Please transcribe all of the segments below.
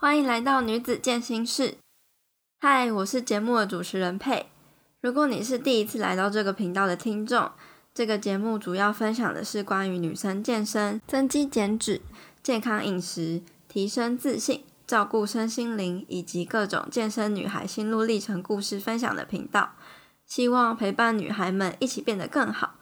欢迎来到女子健心室。嗨，我是节目的主持人佩。如果你是第一次来到这个频道的听众，这个节目主要分享的是关于女生健身、增肌减脂、健康饮食、提升自信、照顾身心灵以及各种健身女孩心路历程故事分享的频道。希望陪伴女孩们一起变得更好。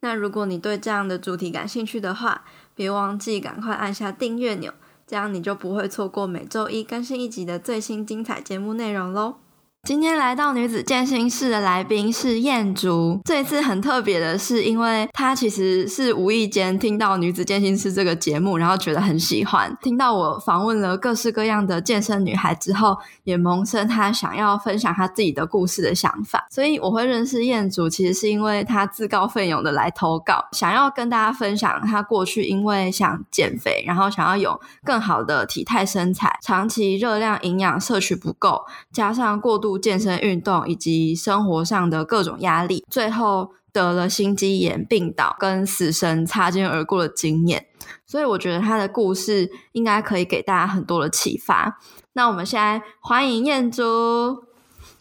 那如果你对这样的主题感兴趣的话，别忘记赶快按下订阅钮。这样你就不会错过每周一更新一集的最新精彩节目内容喽。今天来到女子健身室的来宾是燕竹。这一次很特别的是，因为她其实是无意间听到女子健身室这个节目，然后觉得很喜欢。听到我访问了各式各样的健身女孩之后，也萌生她想要分享她自己的故事的想法。所以我会认识燕竹，其实是因为她自告奋勇的来投稿，想要跟大家分享她过去因为想减肥，然后想要有更好的体态身材，长期热量营养摄取不够，加上过度。健身运动以及生活上的各种压力，最后得了心肌炎病倒，跟死神擦肩而过的经验。所以我觉得他的故事应该可以给大家很多的启发。那我们现在欢迎燕竹。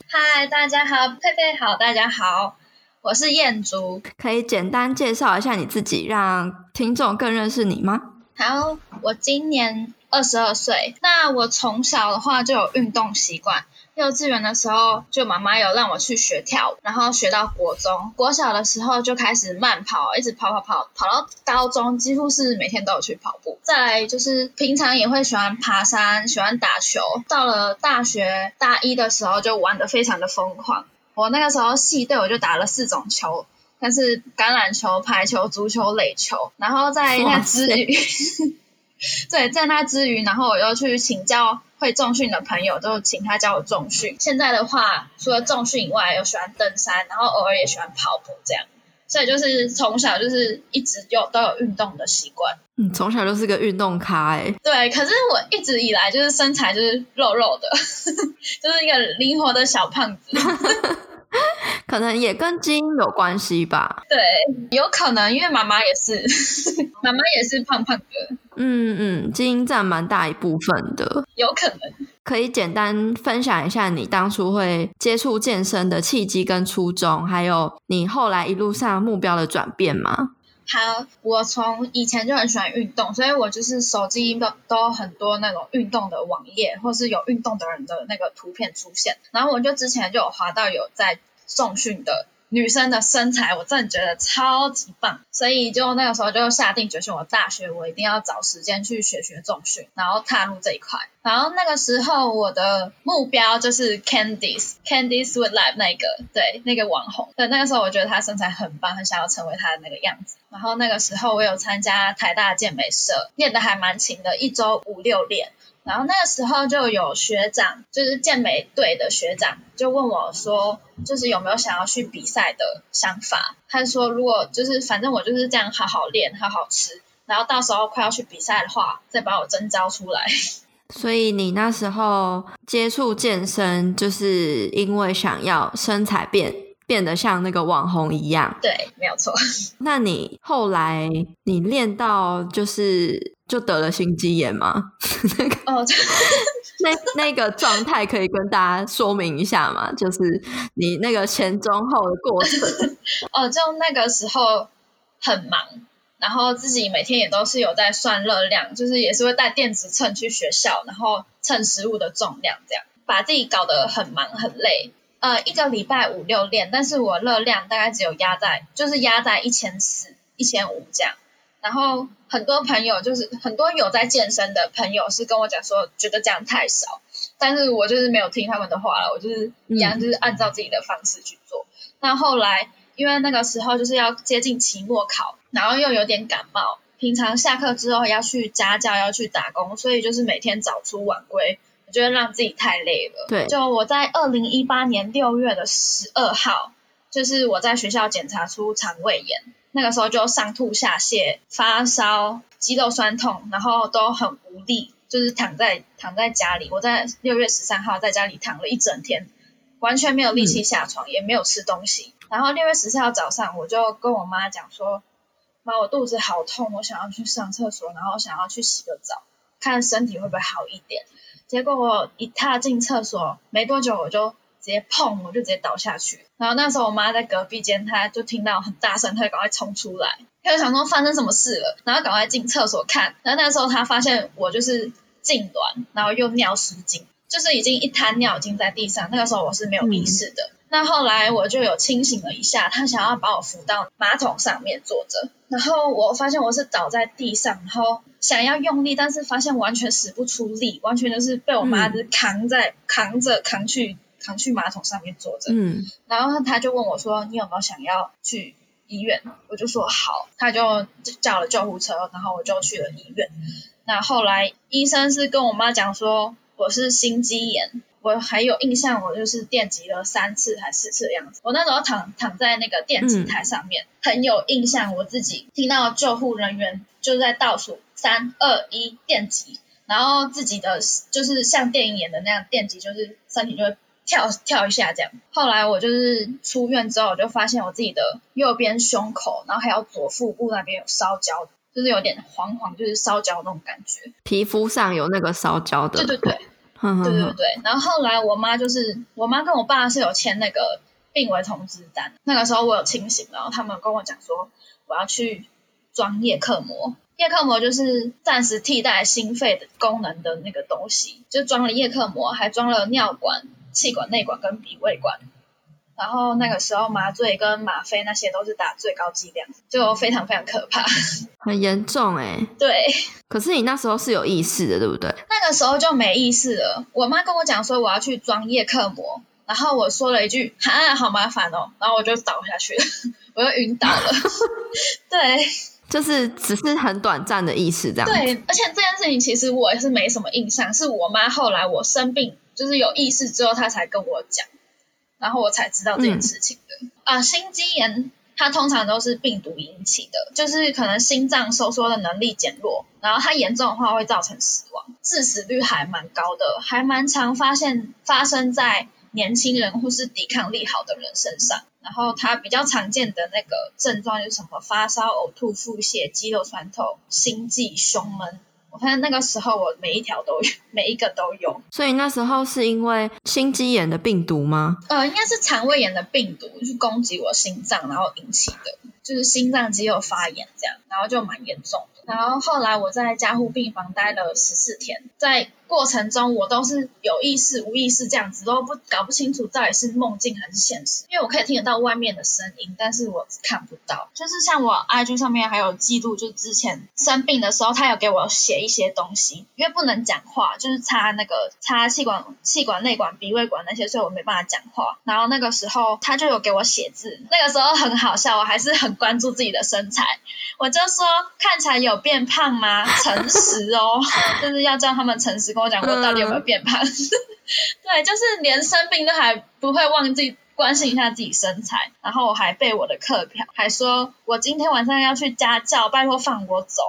嗨，大家好，佩佩好，大家好，我是燕竹。可以简单介绍一下你自己，让听众更认识你吗？好，我今年二十二岁。那我从小的话就有运动习惯。幼稚园的时候，就妈妈有让我去学跳舞，然后学到国中。国小的时候就开始慢跑，一直跑跑跑，跑到高中，几乎是每天都有去跑步。再来就是平常也会喜欢爬山，喜欢打球。到了大学大一的时候，就玩的非常的疯狂。我那个时候系队我就打了四种球，但是橄榄球、排球、足球、垒球。然后在那之余，对，在那之余，然后我又去请教。会重训的朋友都请他教我重训。现在的话，除了重训以外，又喜欢登山，然后偶尔也喜欢跑步这样。所以就是从小就是一直有都有运动的习惯。嗯，从小就是个运动咖哎。对，可是我一直以来就是身材就是肉肉的，就是一个灵活的小胖子。可能也跟基因有关系吧。对，有可能，因为妈妈也是，妈妈也是胖胖的。嗯嗯，基因占蛮大一部分的。有可能。可以简单分享一下你当初会接触健身的契机跟初衷，还有你后来一路上目标的转变吗？好，我从以前就很喜欢运动，所以我就是手机都都很多那种运动的网页，或是有运动的人的那个图片出现。然后我就之前就有滑到有在重训的。女生的身材，我真的觉得超级棒，所以就那个时候就下定决心，我大学我一定要找时间去学学重训，然后踏入这一块。然后那个时候我的目标就是 Candice，Candice Sweet Life 那个，对，那个网红。对，那个时候我觉得她身材很棒，很想要成为她的那个样子。然后那个时候我有参加台大健美社，练的还蛮勤的，一周五六练。然后那个时候就有学长，就是健美队的学长，就问我说，就是有没有想要去比赛的想法。他说，如果就是反正我就是这样好好练，好好吃，然后到时候快要去比赛的话，再把我征召出来。所以你那时候接触健身，就是因为想要身材变变得像那个网红一样。对，没有错。那你后来你练到就是。就得了心肌炎吗？那个哦，那那个状态可以跟大家说明一下吗？就是你那个前中后的过程。哦，就那个时候很忙，然后自己每天也都是有在算热量，就是也是会带电子秤去学校，然后称食物的重量，这样把自己搞得很忙很累。呃，一个礼拜五六练，但是我热量大概只有压在，就是压在一千四、一千五这样。然后很多朋友就是很多有在健身的朋友是跟我讲说，觉得这样太少，但是我就是没有听他们的话了，我就是一样就是按照自己的方式去做。那后来因为那个时候就是要接近期末考，然后又有点感冒，平常下课之后要去家教要去打工，所以就是每天早出晚归，我觉得让自己太累了。对，就我在二零一八年六月的十二号，就是我在学校检查出肠胃炎。那个时候就上吐下泻、发烧、肌肉酸痛，然后都很无力，就是躺在躺在家里。我在六月十三号在家里躺了一整天，完全没有力气下床，也没有吃东西。然后六月十四号早上，我就跟我妈讲说：“妈，我肚子好痛，我想要去上厕所，然后想要去洗个澡，看身体会不会好一点。”结果我一踏进厕所没多久，我就直接碰，我就直接倒下去。然后那时候我妈在隔壁间，她就听到很大声，她就赶快冲出来，她就想说发生什么事了，然后赶快进厕所看。然后那时候她发现我就是痉挛，然后又尿失禁，就是已经一滩尿已经在地上。那个时候我是没有意识的。那后来我就有清醒了一下，她想要把我扶到马桶上面坐着，然后我发现我是倒在地上，然后想要用力，但是发现完全使不出力，完全就是被我妈子扛在扛着扛去扛去马桶上面坐着。嗯，然后他就问我说：“你有没有想要去医院？”我就说好，他就叫了救护车，然后我就去了医院。那后来医生是跟我妈讲说我是心肌炎，我还有印象，我就是电击了三次还四次的样子。我那时候躺躺在那个电击台上面，很有印象，我自己听到救护人员就在倒数三二一电击，然后自己的就是像电影演的那样电击，就是身体就会。跳跳一下这样，后来我就是出院之后，我就发现我自己的右边胸口，然后还有左腹部那边有烧焦，就是有点黄黄，就是烧焦那种感觉。皮肤上有那个烧焦的。对对对，对对对。然后后来我妈就是我妈跟我爸是有签那个病危通知单，那个时候我有清醒，然后他们跟我讲说我要去装叶克膜，叶克膜就是暂时替代心肺的功能的那个东西，就装了叶克膜，还装了尿管。气管内管跟鼻胃管，然后那个时候麻醉跟吗啡那些都是打最高剂量，就非常非常可怕，很严重哎。对，可是你那时候是有意识的，对不对？那个时候就没意识了。我妈跟我讲说我要去装叶克膜，然后我说了一句啊，好麻烦哦，然后我就倒下去了，我就晕倒了。对，就是只是很短暂的意识这样。对，而且这件事情其实我也是没什么印象，是我妈后来我生病。就是有意识之后，他才跟我讲，然后我才知道这件事情的。啊，心肌炎它通常都是病毒引起的，就是可能心脏收缩的能力减弱，然后它严重的话会造成死亡，致死率还蛮高的，还蛮常发现发生在年轻人或是抵抗力好的人身上。然后它比较常见的那个症状就是什么发烧、呕吐、腹泻、肌肉酸痛、心悸、胸闷。我看那个时候，我每一条都有，每一个都有。所以那时候是因为心肌炎的病毒吗？呃，应该是肠胃炎的病毒去攻击我心脏，然后引起的，就是心脏肌肉发炎这样，然后就蛮严重的。然后后来我在加护病房待了十四天，在过程中我都是有意识、无意识这样子，都不搞不清楚到底是梦境还是现实。因为我可以听得到外面的声音，但是我看不到。就是像我 IG 上面还有记录，就之前生病的时候，他有给我写一些东西，因为不能讲话，就是插那个插气管、气管内管、鼻胃管那些，所以我没办法讲话。然后那个时候他就有给我写字，那个时候很好笑，我还是很关注自己的身材，我就说看起来有变胖吗？诚实哦，就是要叫他们诚实跟我讲，我到底有没有变胖？对，就是连生病都还不会忘记关心一下自己身材。然后我还背我的课表，还说我今天晚上要去家教，拜托放我走。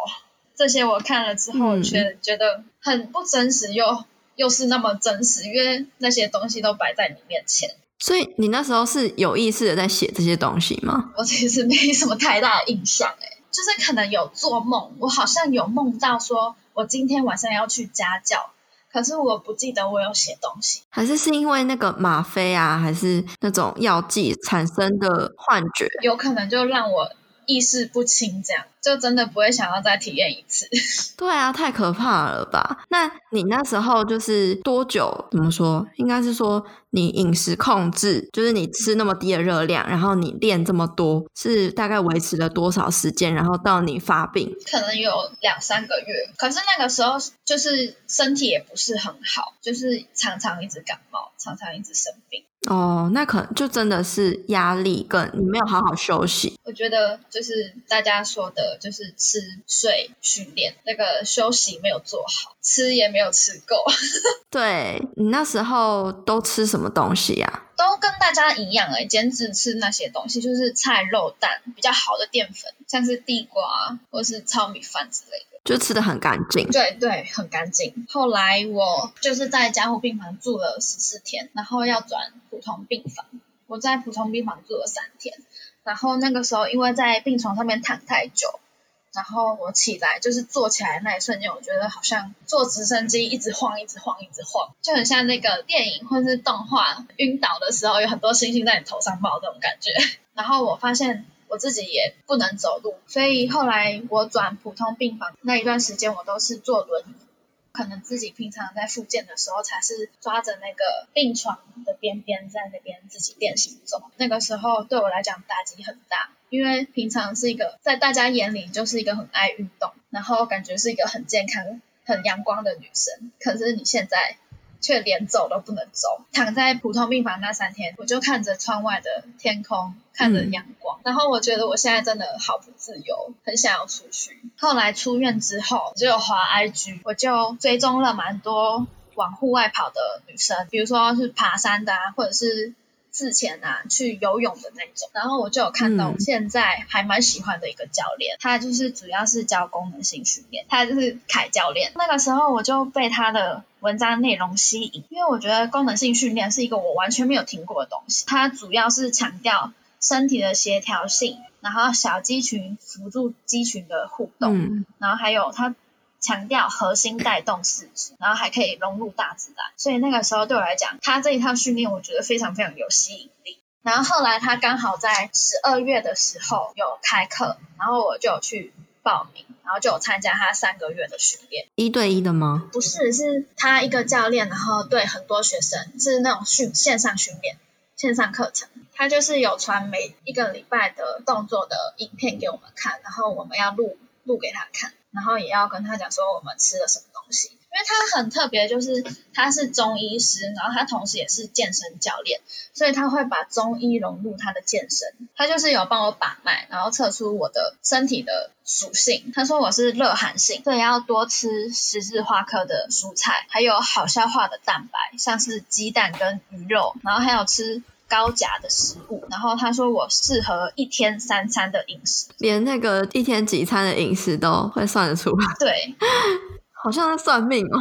这些我看了之后，觉得觉得很不真实，又又是那么真实，因为那些东西都摆在你面前。所以你那时候是有意识的在写这些东西吗？我其实没什么太大的印象，哎。就是可能有做梦，我好像有梦到说，我今天晚上要去家教，可是我不记得我有写东西，还是是因为那个吗啡啊，还是那种药剂产生的幻觉，有可能就让我意识不清，这样就真的不会想要再体验一次。对啊，太可怕了吧？那你那时候就是多久？怎么说？应该是说。你饮食控制，就是你吃那么低的热量，然后你练这么多，是大概维持了多少时间？然后到你发病，可能有两三个月。可是那个时候就是身体也不是很好，就是常常一直感冒，常常一直生病。哦，那可能就真的是压力，跟你没有好好休息。我觉得就是大家说的，就是吃、睡、训练，那个休息没有做好，吃也没有吃够。对你那时候都吃什么东西呀？都跟大家一样哎，减脂吃那些东西，就是菜、肉、蛋比较好的淀粉，像是地瓜或是糙米饭之类的。就吃的很干净，对对，很干净。后来我就是在加护病房住了十四天，然后要转普通病房。我在普通病房住了三天，然后那个时候因为在病床上面躺太久，然后我起来就是坐起来那一瞬间，我觉得好像坐直升机一直晃，一直晃，一直晃，就很像那个电影或是动画晕倒的时候有很多星星在你头上冒这种感觉。然后我发现我自己也不能走路，所以后来我转普通病房那一段时间，我都是坐轮椅。可能自己平常在复健的时候，才是抓着那个病床的边边在那边自己练行走。那个时候对我来讲打击很大，因为平常是一个在大家眼里就是一个很爱运动，然后感觉是一个很健康、很阳光的女生。可是你现在却连走都不能走，躺在普通病房那三天，我就看着窗外的天空。看着阳光，然后我觉得我现在真的好不自由，很想要出去。后来出院之后，只有滑 IG，我就追踪了蛮多往户外跑的女生，比如说是爬山的啊，或者是自潜啊，去游泳的那种。然后我就有看到现在还蛮喜欢的一个教练，他就是主要是教功能性训练，他就是凯教练。那个时候我就被他的文章内容吸引，因为我觉得功能性训练是一个我完全没有听过的东西，它主要是强调。身体的协调性，然后小肌群辅助肌群的互动，然后还有它强调核心带动四肢，然后还可以融入大自然。所以那个时候对我来讲，他这一套训练我觉得非常非常有吸引力。然后后来他刚好在十二月的时候有开课，然后我就去报名，然后就有参加他三个月的训练。一对一的吗？不是，是他一个教练，然后对很多学生是那种训线上训练。线上课程，他就是有传每一个礼拜的动作的影片给我们看，然后我们要录录给他看，然后也要跟他讲说我们吃了什么东西。因为他很特别，就是他是中医师，然后他同时也是健身教练，所以他会把中医融入他的健身。他就是有帮我把脉，然后测出我的身体的属性。他说我是热寒性，所以要多吃十字花科的蔬菜，还有好消化的蛋白，像是鸡蛋跟鱼肉，然后还有吃。高钾的食物，然后他说我适合一天三餐的饮食，连那个一天几餐的饮食都会算得出来。对，好像在算命哦，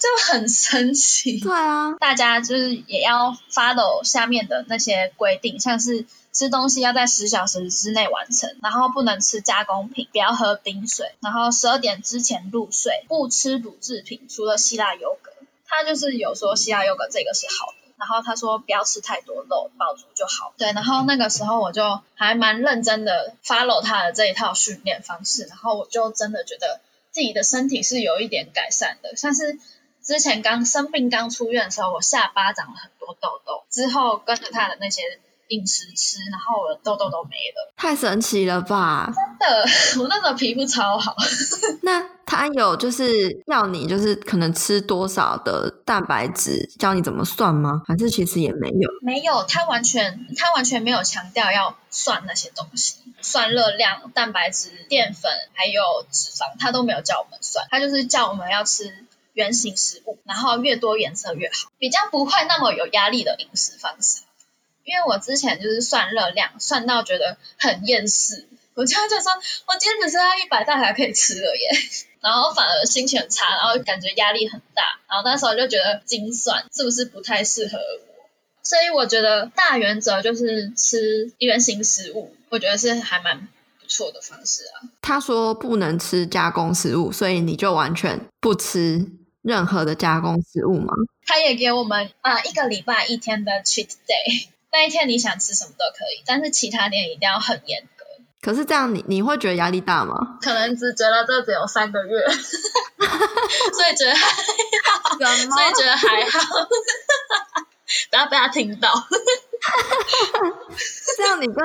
就很神奇。对啊，大家就是也要 follow 下面的那些规定，像是吃东西要在十小时之内完成，然后不能吃加工品，不要喝冰水，然后十二点之前入睡，不吃乳制品，除了希腊优格。他就是有说希腊优格这个是好的。然后他说不要吃太多肉，饱足就好。对，然后那个时候我就还蛮认真的 follow 他的这一套训练方式，然后我就真的觉得自己的身体是有一点改善的。像是之前刚生病刚出院的时候，我下巴长了很多痘痘，之后跟着他的那些。饮食吃，然后我的痘痘都没了，太神奇了吧！真的，我那时候皮肤超好。那他有就是要你就是可能吃多少的蛋白质，教你怎么算吗？还是其实也没有？没有，他完全他完全没有强调要算那些东西，算热量、蛋白质、淀粉还有脂肪，他都没有叫我们算，他就是叫我们要吃原形食物，然后越多颜色越好，比较不会那么有压力的饮食方式。因为我之前就是算热量，算到觉得很厌世，我就就说，我今天只剩下一百大卡可以吃了耶，然后反而心情很差，然后感觉压力很大，然后那时候就觉得精算是不是不太适合我，所以我觉得大原则就是吃原形食物，我觉得是还蛮不错的方式啊。他说不能吃加工食物，所以你就完全不吃任何的加工食物吗？他也给我们啊一个礼拜一天的 cheat day。那一天你想吃什么都可以，但是其他店一定要很严格。可是这样你你会觉得压力大吗？可能只觉得这只有三个月，所以觉得还好，所以觉得还好，不要被他听到。这样你跟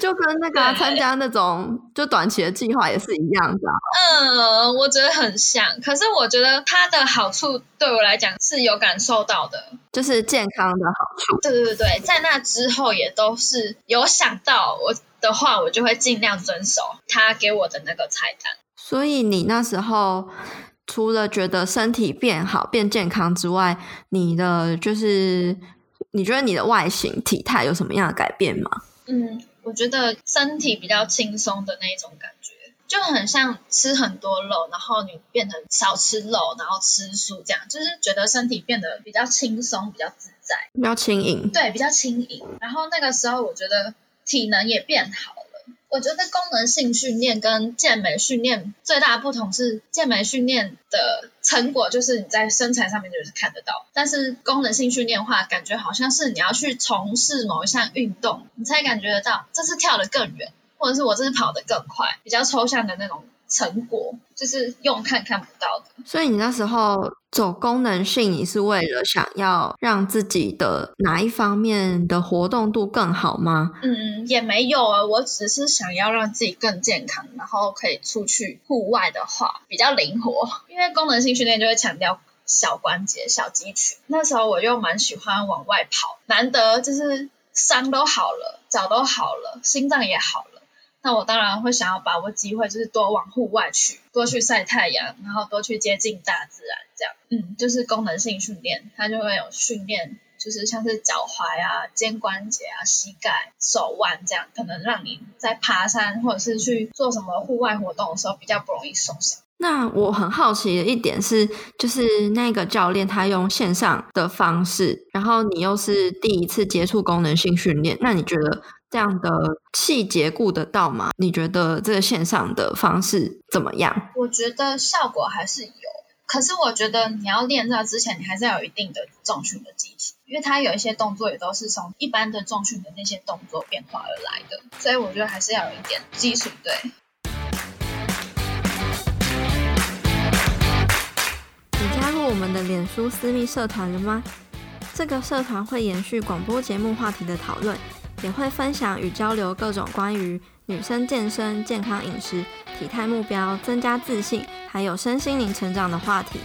就跟那个参加那种就短期的计划也是一样的。嗯，我觉得很像。可是我觉得它的好处对我来讲是有感受到的，就是健康的好处。对对对对，在那之后也都是有想到我的话，我就会尽量遵守他给我的那个菜单。所以你那时候除了觉得身体变好、变健康之外，你的就是。你觉得你的外形体态有什么样的改变吗？嗯，我觉得身体比较轻松的那种感觉，就很像吃很多肉，然后你变成少吃肉，然后吃素这样，就是觉得身体变得比较轻松，比较自在，比较轻盈。对，比较轻盈。然后那个时候我觉得体能也变好了。我觉得功能性训练跟健美训练最大的不同是，健美训练的成果就是你在身材上面就是看得到，但是功能性训练的话，感觉好像是你要去从事某一项运动，你才感觉得到这次跳得更远，或者是我这次跑得更快，比较抽象的那种。成果就是用看看不到的，所以你那时候走功能性，你是为了想要让自己的哪一方面的活动度更好吗？嗯，也没有啊，我只是想要让自己更健康，然后可以出去户外的话比较灵活，因为功能性训练就会强调小关节、小肌群。那时候我又蛮喜欢往外跑，难得就是伤都好了，脚都好了，心脏也好了。那我当然会想要把握机会，就是多往户外去，多去晒太阳，然后多去接近大自然，这样，嗯，就是功能性训练，它就会有训练，就是像是脚踝啊、肩关节啊、膝盖、手腕这样，可能让你在爬山或者是去做什么户外活动的时候比较不容易受伤。那我很好奇的一点是，就是那个教练他用线上的方式，然后你又是第一次接触功能性训练，那你觉得？这样的细节顾得到吗？你觉得这个线上的方式怎么样？我觉得效果还是有，可是我觉得你要练这之前，你还是要有一定的重训的基础，因为它有一些动作也都是从一般的重训的那些动作变化而来的，所以我觉得还是要有一点基础。对。你加入我们的脸书私密社团了吗？这个社团会延续广播节目话题的讨论。也会分享与交流各种关于女生健身、健康饮食、体态目标、增加自信，还有身心灵成长的话题，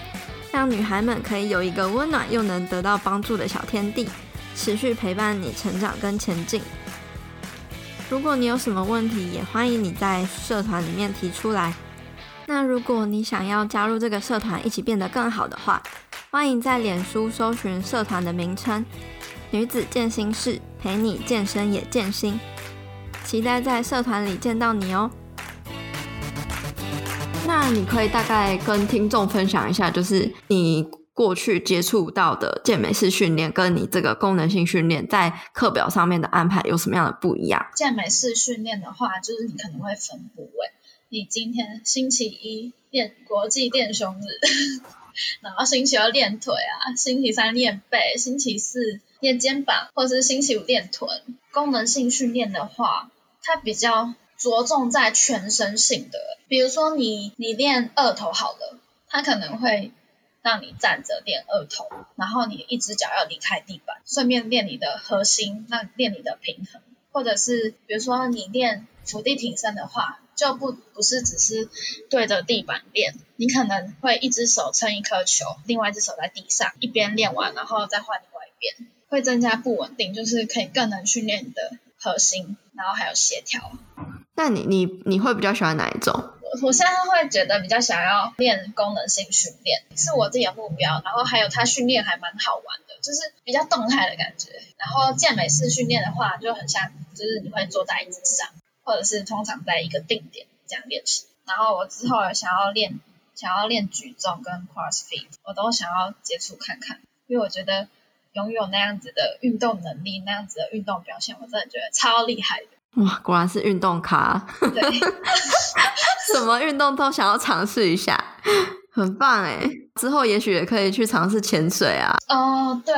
让女孩们可以有一个温暖又能得到帮助的小天地，持续陪伴你成长跟前进。如果你有什么问题，也欢迎你在社团里面提出来。那如果你想要加入这个社团，一起变得更好的话，欢迎在脸书搜寻社团的名称。女子健心室陪你健身也健心，期待在社团里见到你哦。那你可以大概跟听众分享一下，就是你过去接触到的健美式训练，跟你这个功能性训练在课表上面的安排有什么样的不一样？健美式训练的话，就是你可能会分部位，你今天星期一练国际练胸日，然后星期二练腿啊，星期三练背，星期四。练肩膀，或者是星期五练臀。功能性训练的话，它比较着重在全身性的。比如说你你练二头好了，它可能会让你站着练二头，然后你一只脚要离开地板，顺便练你的核心，那练你的平衡。或者是比如说你练伏地挺身的话，就不不是只是对着地板练，你可能会一只手撑一颗球，另外一只手在地上，一边练完，然后再换另外一边。会增加不稳定，就是可以更能训练你的核心，然后还有协调。那你你你会比较喜欢哪一种？我我现在会觉得比较想要练功能性训练，是我自己的目标。然后还有它训练还蛮好玩的，就是比较动态的感觉。然后健美式训练的话，就很像，就是你会坐在椅子上，或者是通常在一个定点这样练习。然后我之后想要练想要练举重跟 CrossFit，我都想要接触看看，因为我觉得。拥有那样子的运动能力，那样子的运动表现，我真的觉得超厉害的。哇，果然是运动咖。对，什么运动都想要尝试一下，很棒哎！之后也许也可以去尝试潜水啊。哦，对，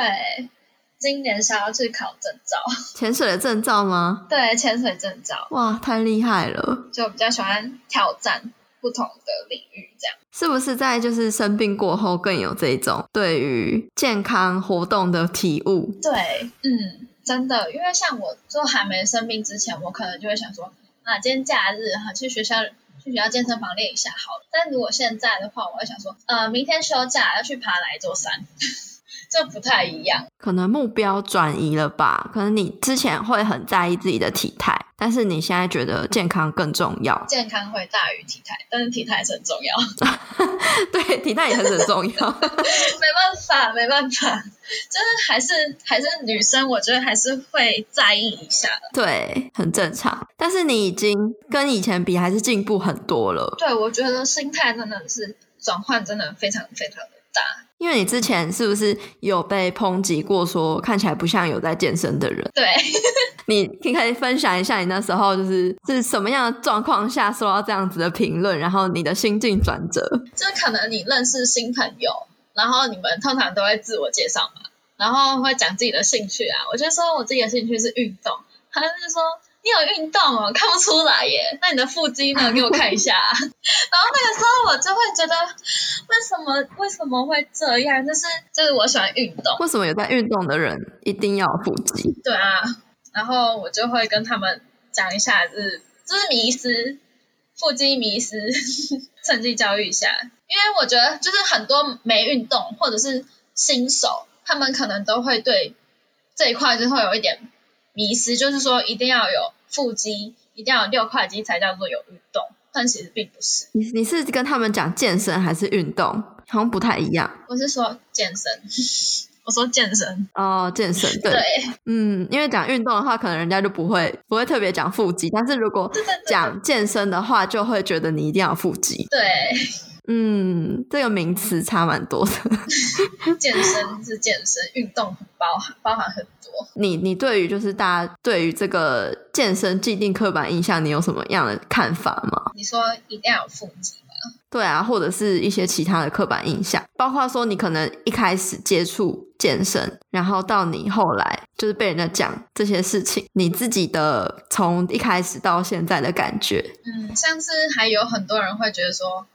今年想要去考证照。潜水的证照吗？对，潜水证照。哇，太厉害了！就比较喜欢挑战不同的领域，这样。是不是在就是生病过后更有这种对于健康活动的体悟？对，嗯，真的，因为像我就还没生病之前，我可能就会想说，啊，今天假日哈，去学校去学校健身房练一下好了。但如果现在的话，我会想说，呃，明天休假要去爬哪一座山？这不太一样，可能目标转移了吧？可能你之前会很在意自己的体态，但是你现在觉得健康更重要。健康会大于体态，但是体态是很重要。对，体态也很很重要。没办法，没办法，就是还是还是女生，我觉得还是会在意一下的。对，很正常。但是你已经跟以前比，还是进步很多了。对，我觉得心态真的是转换，真的非常非常的大。因为你之前是不是有被抨击过，说看起来不像有在健身的人？对，你可以分享一下你那时候就是是什么样的状况下收到这样子的评论，然后你的心境转折。就是可能你认识新朋友，然后你们通常都会自我介绍嘛，然后会讲自己的兴趣啊。我就说我自己的兴趣是运动，他就是说你有运动哦，看不出来耶。那你的腹肌呢？给我看一下。然后那个时候我就会觉得，为什么为什么会这样？就是就是我喜欢运动，为什么有在运动的人一定要腹肌？对啊，然后我就会跟他们讲一下，就是就是迷失腹肌迷失，趁机教育一下。因为我觉得就是很多没运动或者是新手，他们可能都会对这一块就会有一点迷失，就是说一定要有腹肌，一定要有六块肌才叫做有运动，但其实并不是。你你是跟他们讲健身还是运动？好像不太一样我是说健身，我说健身，哦。健身对，对嗯，因为讲运动的话，可能人家就不会不会特别讲腹肌，但是如果讲健身的话，就会觉得你一定要有腹肌。对，嗯，这个名词差蛮多的。健身是健身，运动包含包含很多。你你对于就是大家对于这个健身既定刻板印象，你有什么样的看法吗？你说一定要有腹肌吗？对啊，或者是一些其他的刻板印象，包括说你可能一开始接触健身，然后到你后来就是被人家讲这些事情，你自己的从一开始到现在的感觉，嗯，像是还有很多人会觉得说，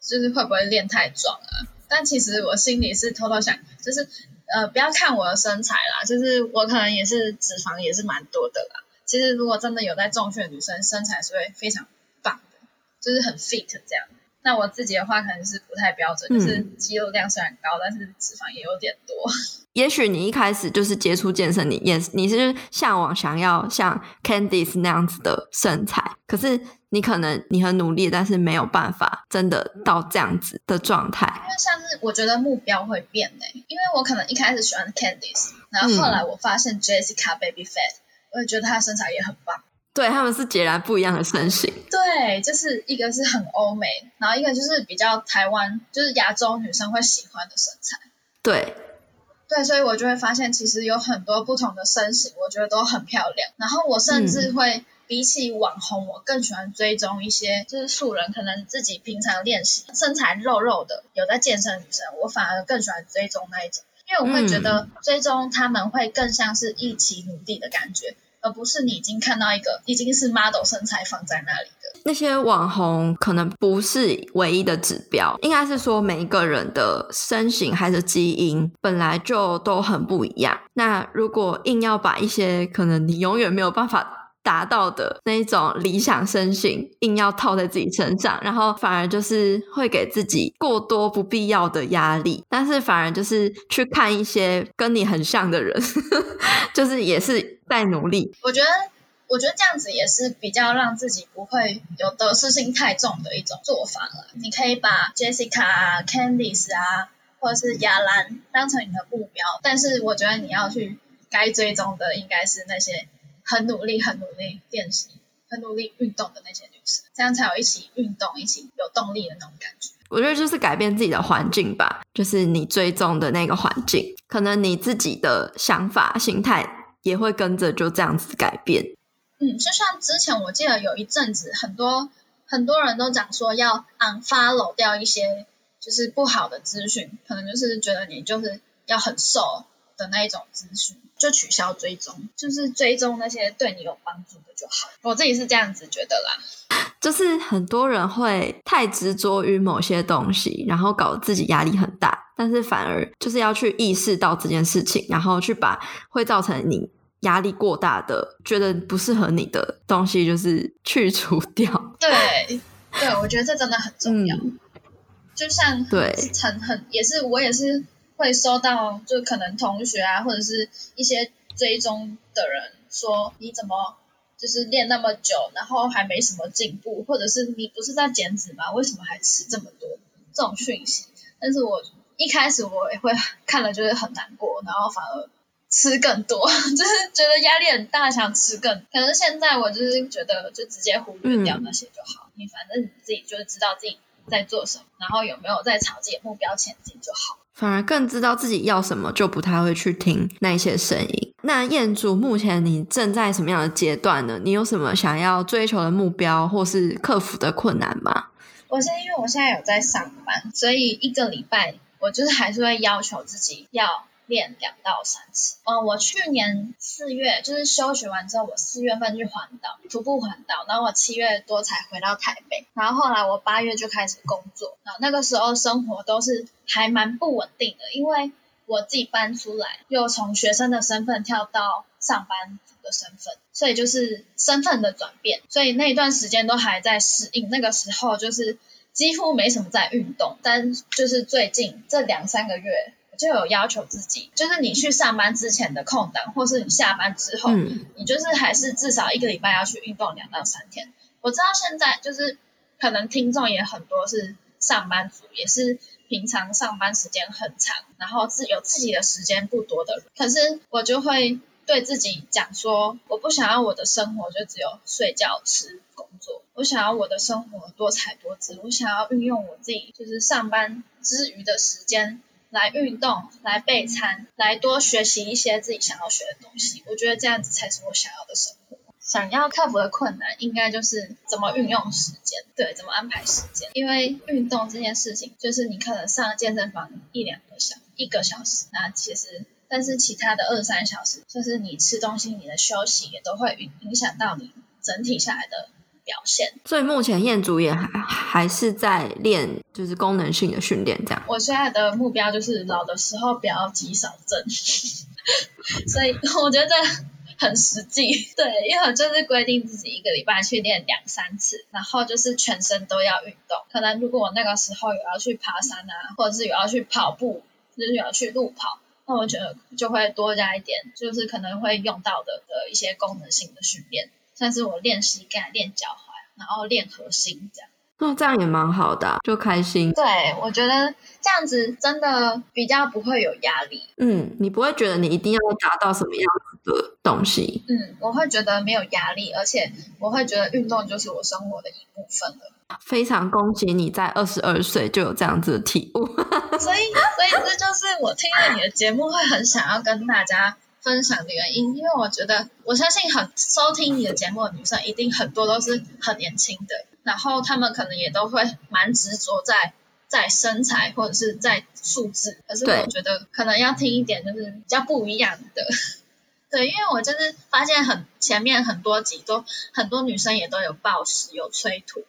就是会不会练太壮啊？但其实我心里是偷偷想，就是呃，不要看我的身材啦，就是我可能也是脂肪也是蛮多的啦。其实如果真的有在重训的女生，身材是会非常棒的，就是很 fit 这样。那我自己的话可能是不太标准，就是肌肉量虽然高，但是脂肪也有点多。也许你一开始就是接触健身，你也你是向往想要像 Candice 那样子的身材，可是你可能你很努力，但是没有办法真的到这样子的状态。因为像是我觉得目标会变呢、因为我可能一开始喜欢 Candice，然后后来我发现 Jessica Baby Fat，我也觉得她的身材也很棒。对，他们是截然不一样的身形。对，就是一个是很欧美，然后一个就是比较台湾，就是亚洲女生会喜欢的身材。对，对，所以我就会发现，其实有很多不同的身形，我觉得都很漂亮。然后我甚至会比起网红，我更喜欢追踪一些就是素人，可能自己平常练习身材肉肉的，有在健身女生，我反而更喜欢追踪那一种，因为我会觉得追踪他们会更像是一起努力的感觉。而不是你已经看到一个已经是 model 身材放在那里的，那些网红可能不是唯一的指标，应该是说每一个人的身形还是基因本来就都很不一样。那如果硬要把一些可能你永远没有办法达到的那一种理想身形硬要套在自己身上，然后反而就是会给自己过多不必要的压力，但是反而就是去看一些跟你很像的人，就是也是在努力。我觉得，我觉得这样子也是比较让自己不会有得失心太重的一种做法了。你可以把 Jessica 啊、Candice 啊，或者是雅兰当成你的目标，但是我觉得你要去该追踪的应该是那些很努力、很努力练习、很努力运动的那些女生，这样才有一起运动、一起有动力的那种感觉。我觉得就是改变自己的环境吧，就是你追踪的那个环境，可能你自己的想法、心态也会跟着就这样子改变。嗯，就像之前我记得有一阵子，很多很多人都讲说要 unfollow 掉一些就是不好的资讯，可能就是觉得你就是要很瘦的那一种资讯，就取消追踪，就是追踪那些对你有帮助的就好。我自己是这样子觉得啦。就是很多人会太执着于某些东西，然后搞得自己压力很大，但是反而就是要去意识到这件事情，然后去把会造成你压力过大的、觉得不适合你的东西，就是去除掉。对，对，我觉得这真的很重要。嗯就像对很很也是我也是会收到，就可能同学啊，或者是一些追踪的人说你怎么就是练那么久，然后还没什么进步，或者是你不是在减脂吗？为什么还吃这么多这种讯息？但是我一开始我也会看了就是很难过，然后反而吃更多，就是觉得压力很大，想吃更。可是现在我就是觉得就直接忽略掉那些就好，你反正你自己就知道自己在做什么，然后有没有在朝自己的目标前进就好。反而更知道自己要什么，就不太会去听那些声音。那彦祖，目前你正在什么样的阶段呢？你有什么想要追求的目标，或是克服的困难吗？我现在因为我现在有在上班，所以一个礼拜我就是还是会要求自己要。练两到三次。嗯，我去年四月就是休学完之后，我四月份去环岛徒步环岛，然后我七月多才回到台北。然后后来我八月就开始工作，然后那个时候生活都是还蛮不稳定的，因为我自己搬出来，又从学生的身份跳到上班族的身份，所以就是身份的转变，所以那段时间都还在适应。那个时候就是几乎没什么在运动，但就是最近这两三个月。就有要求自己，就是你去上班之前的空档，或是你下班之后，你就是还是至少一个礼拜要去运动两到三天。我知道现在就是可能听众也很多是上班族，也是平常上班时间很长，然后自有自己的时间不多的人。可是我就会对自己讲说，我不想要我的生活就只有睡觉、吃、工作，我想要我的生活多彩多姿，我想要运用我自己就是上班之余的时间。来运动，来备餐，来多学习一些自己想要学的东西。我觉得这样子才是我想要的生活。想要克服的困难，应该就是怎么运用时间，对，怎么安排时间。因为运动这件事情，就是你可能上健身房一两个小一个小时，那其实，但是其他的二三小时，就是你吃东西、你的休息，也都会影影响到你整体下来的。表现，所以目前彦祖也还还是在练，就是功能性的训练这样。我现在的目标就是老的时候不要肌少症，所以我觉得很实际。对，因为我就是规定自己一个礼拜去练两三次，然后就是全身都要运动。可能如果我那个时候有要去爬山啊，或者是有要去跑步，就是有要去路跑，那我觉得就会多加一点，就是可能会用到的的一些功能性的训练。但是我练膝盖、练脚踝，然后练核心，这样。那这样也蛮好的，就开心。对，我觉得这样子真的比较不会有压力。嗯，你不会觉得你一定要达到什么样子的东西。嗯，我会觉得没有压力，而且我会觉得运动就是我生活的一部分了。非常恭喜你在二十二岁就有这样子的体悟。所以，所以这就是我听了你的节目会很想要跟大家。分享的原因，因为我觉得我相信很收听你的节目的女生一定很多都是很年轻的，然后她们可能也都会蛮执着在在身材或者是在数字，可是我觉得可能要听一点就是比较不一样的，对，因为我就是发现很前面很多集都很多女生也都有暴食有催吐，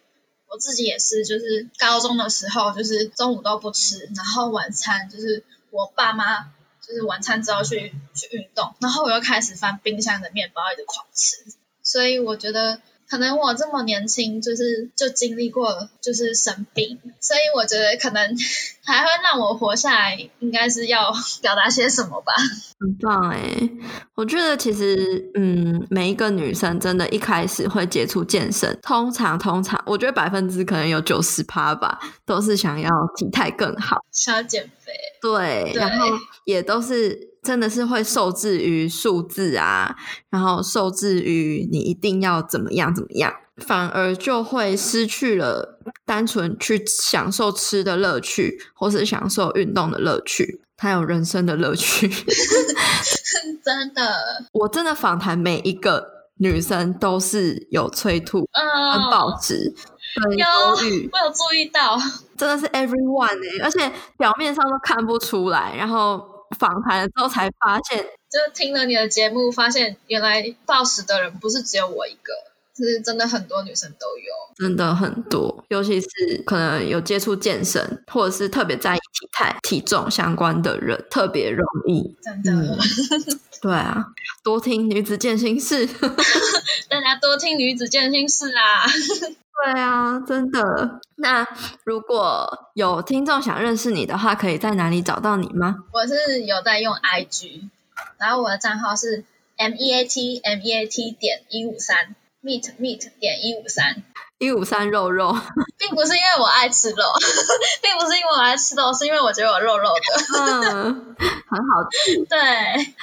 我自己也是，就是高中的时候就是中午都不吃，然后晚餐就是我爸妈。就是晚餐之后去去运动，然后我又开始翻冰箱的面包，一直狂吃。所以我觉得，可能我这么年轻，就是就经历过就是生病，所以我觉得可能 还会让我活下来，应该是要表达些什么吧。很棒哎，我觉得其实嗯，每一个女生真的一开始会接触健身，通常通常，我觉得百分之可能有九十趴吧，都是想要体态更好，想要减肥。对，然后也都是真的是会受制于数字啊，然后受制于你一定要怎么样怎么样，反而就会失去了单纯去享受吃的乐趣，或是享受运动的乐趣，还有人生的乐趣。真的，我真的访谈每一个女生都是有催吐、嗯跟暴食。有，我有注意到，真的是 everyone 哎，而且表面上都看不出来，然后访谈了之后才发现，就听了你的节目，发现原来暴食的人不是只有我一个，是真的很多女生都有，真的很多，尤其是可能有接触健身或者是特别在意体态、体重相关的人，特别容易，真的，对啊，多听女子健心事，大家多听女子健心事啊。对啊，真的。那如果有听众想认识你的话，可以在哪里找到你吗？我是有在用 IG，然后我的账号是 M E A T M E A T 点一五三 Meet Meet 点一五三。一五三肉肉，并不是因为我爱吃肉，并不是因为我爱吃肉，是因为我觉得我肉肉的。嗯，很好吃。对，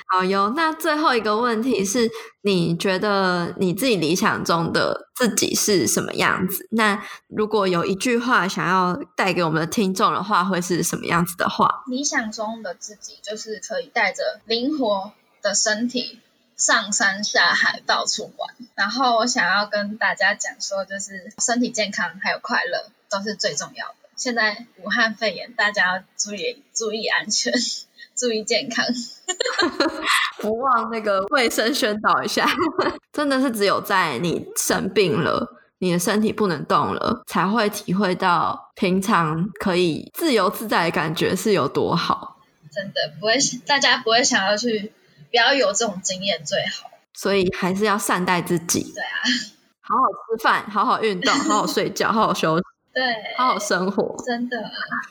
好哟。那最后一个问题是，你觉得你自己理想中的自己是什么样子？那如果有一句话想要带给我们的听众的话，会是什么样子的话？理想中的自己就是可以带着灵活的身体。上山下海到处玩，然后我想要跟大家讲说，就是身体健康还有快乐都是最重要的。现在武汉肺炎，大家要注意注意安全，注意健康，不忘那个卫生宣导一下。真的是只有在你生病了，你的身体不能动了，才会体会到平常可以自由自在的感觉是有多好。真的不会，大家不会想要去。不要有这种经验最好，所以还是要善待自己。对啊，好好吃饭，好好运动，好好睡觉，好好休息，对，好好生活，真的，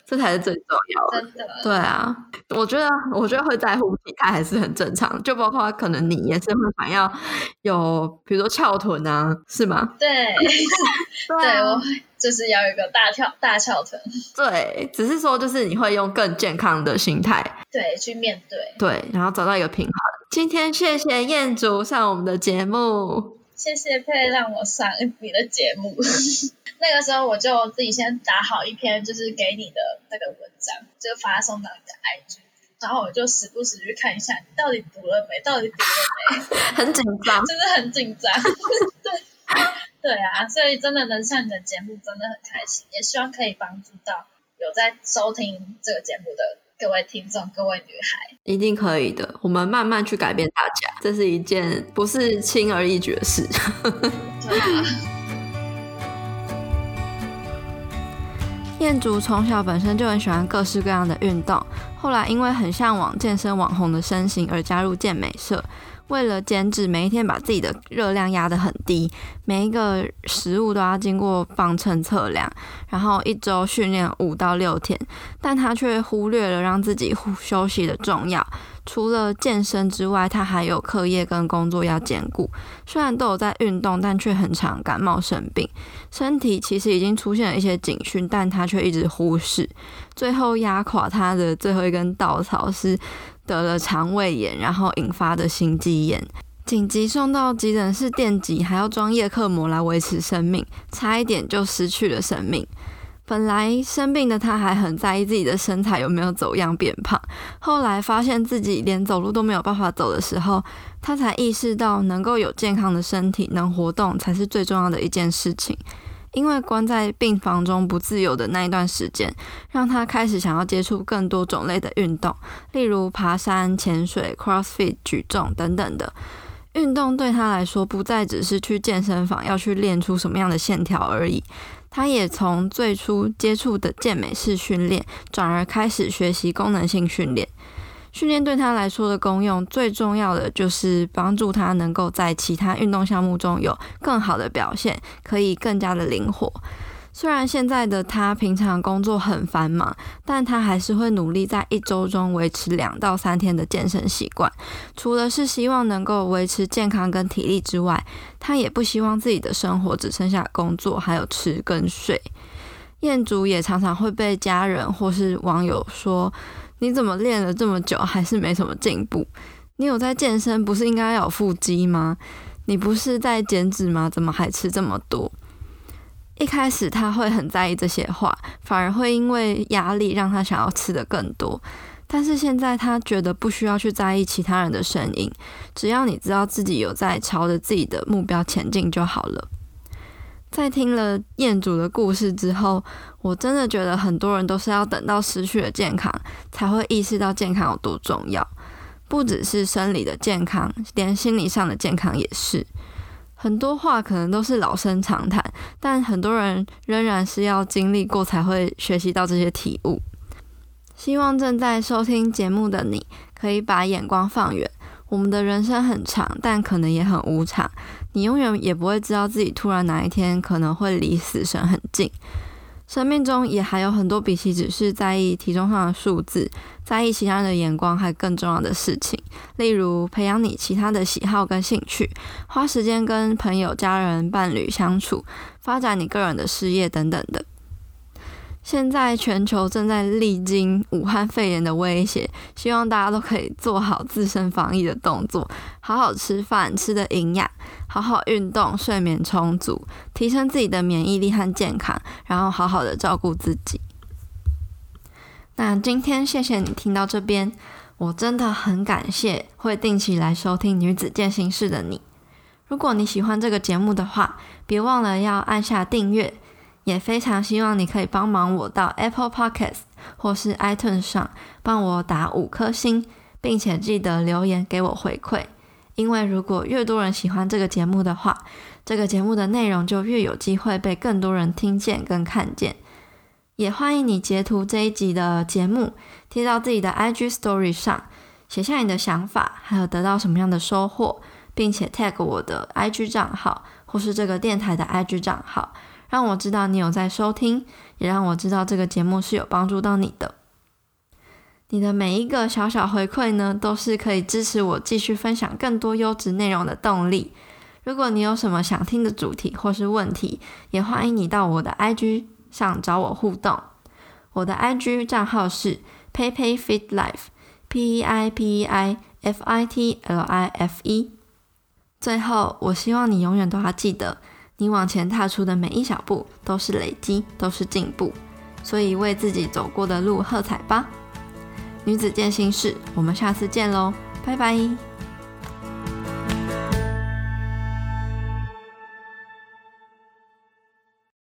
这才是最重要的。真的，对啊，我觉得，我觉得会在乎体态还是很正常，就包括可能你也是会想要有，比如说翘臀啊，是吗？对，对我就是要有一个大跳大翘臀。对，只是说就是你会用更健康的心态，对，去面对，对，然后找到一个平衡。今天谢谢燕竹上我们的节目，谢谢佩让我上你的节目。那个时候我就自己先打好一篇，就是给你的那个文章，就发送到你的 IG，然后我就时不时去看一下你到底读了没，到底读了没，很紧张，真的很紧张。对，对啊，所以真的能上你的节目真的很开心，也希望可以帮助到有在收听这个节目的。各位听众，各位女孩，一定可以的。我们慢慢去改变大家，这是一件不是轻而易举的事。彦竹从小本身就很喜欢各式各样的运动，后来因为很向往健身网红的身形而加入健美社。为了减脂，每一天把自己的热量压得很低，每一个食物都要经过磅秤测量，然后一周训练五到六天，但他却忽略了让自己休息的重要。除了健身之外，他还有课业跟工作要兼顾。虽然都有在运动，但却很常感冒生病，身体其实已经出现了一些警讯，但他却一直忽视。最后压垮他的最后一根稻草是。得了肠胃炎，然后引发的心肌炎，紧急送到急诊室电击，还要装叶克膜来维持生命，差一点就失去了生命。本来生病的他还很在意自己的身材有没有走样变胖，后来发现自己连走路都没有办法走的时候，他才意识到能够有健康的身体，能活动才是最重要的一件事情。因为关在病房中不自由的那一段时间，让他开始想要接触更多种类的运动，例如爬山、潜水、CrossFit、举重等等的运动。对他来说，不再只是去健身房要去练出什么样的线条而已。他也从最初接触的健美式训练，转而开始学习功能性训练。训练对他来说的功用，最重要的就是帮助他能够在其他运动项目中有更好的表现，可以更加的灵活。虽然现在的他平常工作很繁忙，但他还是会努力在一周中维持两到三天的健身习惯。除了是希望能够维持健康跟体力之外，他也不希望自己的生活只剩下工作，还有吃跟睡。彦祖也常常会被家人或是网友说。你怎么练了这么久还是没什么进步？你有在健身，不是应该有腹肌吗？你不是在减脂吗？怎么还吃这么多？一开始他会很在意这些话，反而会因为压力让他想要吃的更多。但是现在他觉得不需要去在意其他人的声音，只要你知道自己有在朝着自己的目标前进就好了。在听了彦祖的故事之后，我真的觉得很多人都是要等到失去了健康，才会意识到健康有多重要。不只是生理的健康，连心理上的健康也是。很多话可能都是老生常谈，但很多人仍然是要经历过才会学习到这些体悟。希望正在收听节目的你，可以把眼光放远。我们的人生很长，但可能也很无常。你永远也不会知道自己突然哪一天可能会离死神很近。生命中也还有很多比起只是在意体重上的数字，在意其他人的眼光，还更重要的事情，例如培养你其他的喜好跟兴趣，花时间跟朋友、家人、伴侣相处，发展你个人的事业等等的。现在全球正在历经武汉肺炎的威胁，希望大家都可以做好自身防疫的动作，好好吃饭，吃的营养，好好运动，睡眠充足，提升自己的免疫力和健康，然后好好的照顾自己。那今天谢谢你听到这边，我真的很感谢会定期来收听女子健心室的你。如果你喜欢这个节目的话，别忘了要按下订阅。也非常希望你可以帮忙我到 Apple Podcast 或是 iTunes 上帮我打五颗星，并且记得留言给我回馈。因为如果越多人喜欢这个节目的话，这个节目的内容就越有机会被更多人听见跟看见。也欢迎你截图这一集的节目贴到自己的 IG Story 上，写下你的想法，还有得到什么样的收获，并且 tag 我的 IG 账号或是这个电台的 IG 账号。让我知道你有在收听，也让我知道这个节目是有帮助到你的。你的每一个小小回馈呢，都是可以支持我继续分享更多优质内容的动力。如果你有什么想听的主题或是问题，也欢迎你到我的 IG 上找我互动。我的 IG 账号是 PeiPeiFitLife，P E I P E I F I T L I F E。最后，我希望你永远都要记得。你往前踏出的每一小步都是累积，都是进步，所以为自己走过的路喝彩吧！女子健心事，我们下次见喽，拜拜。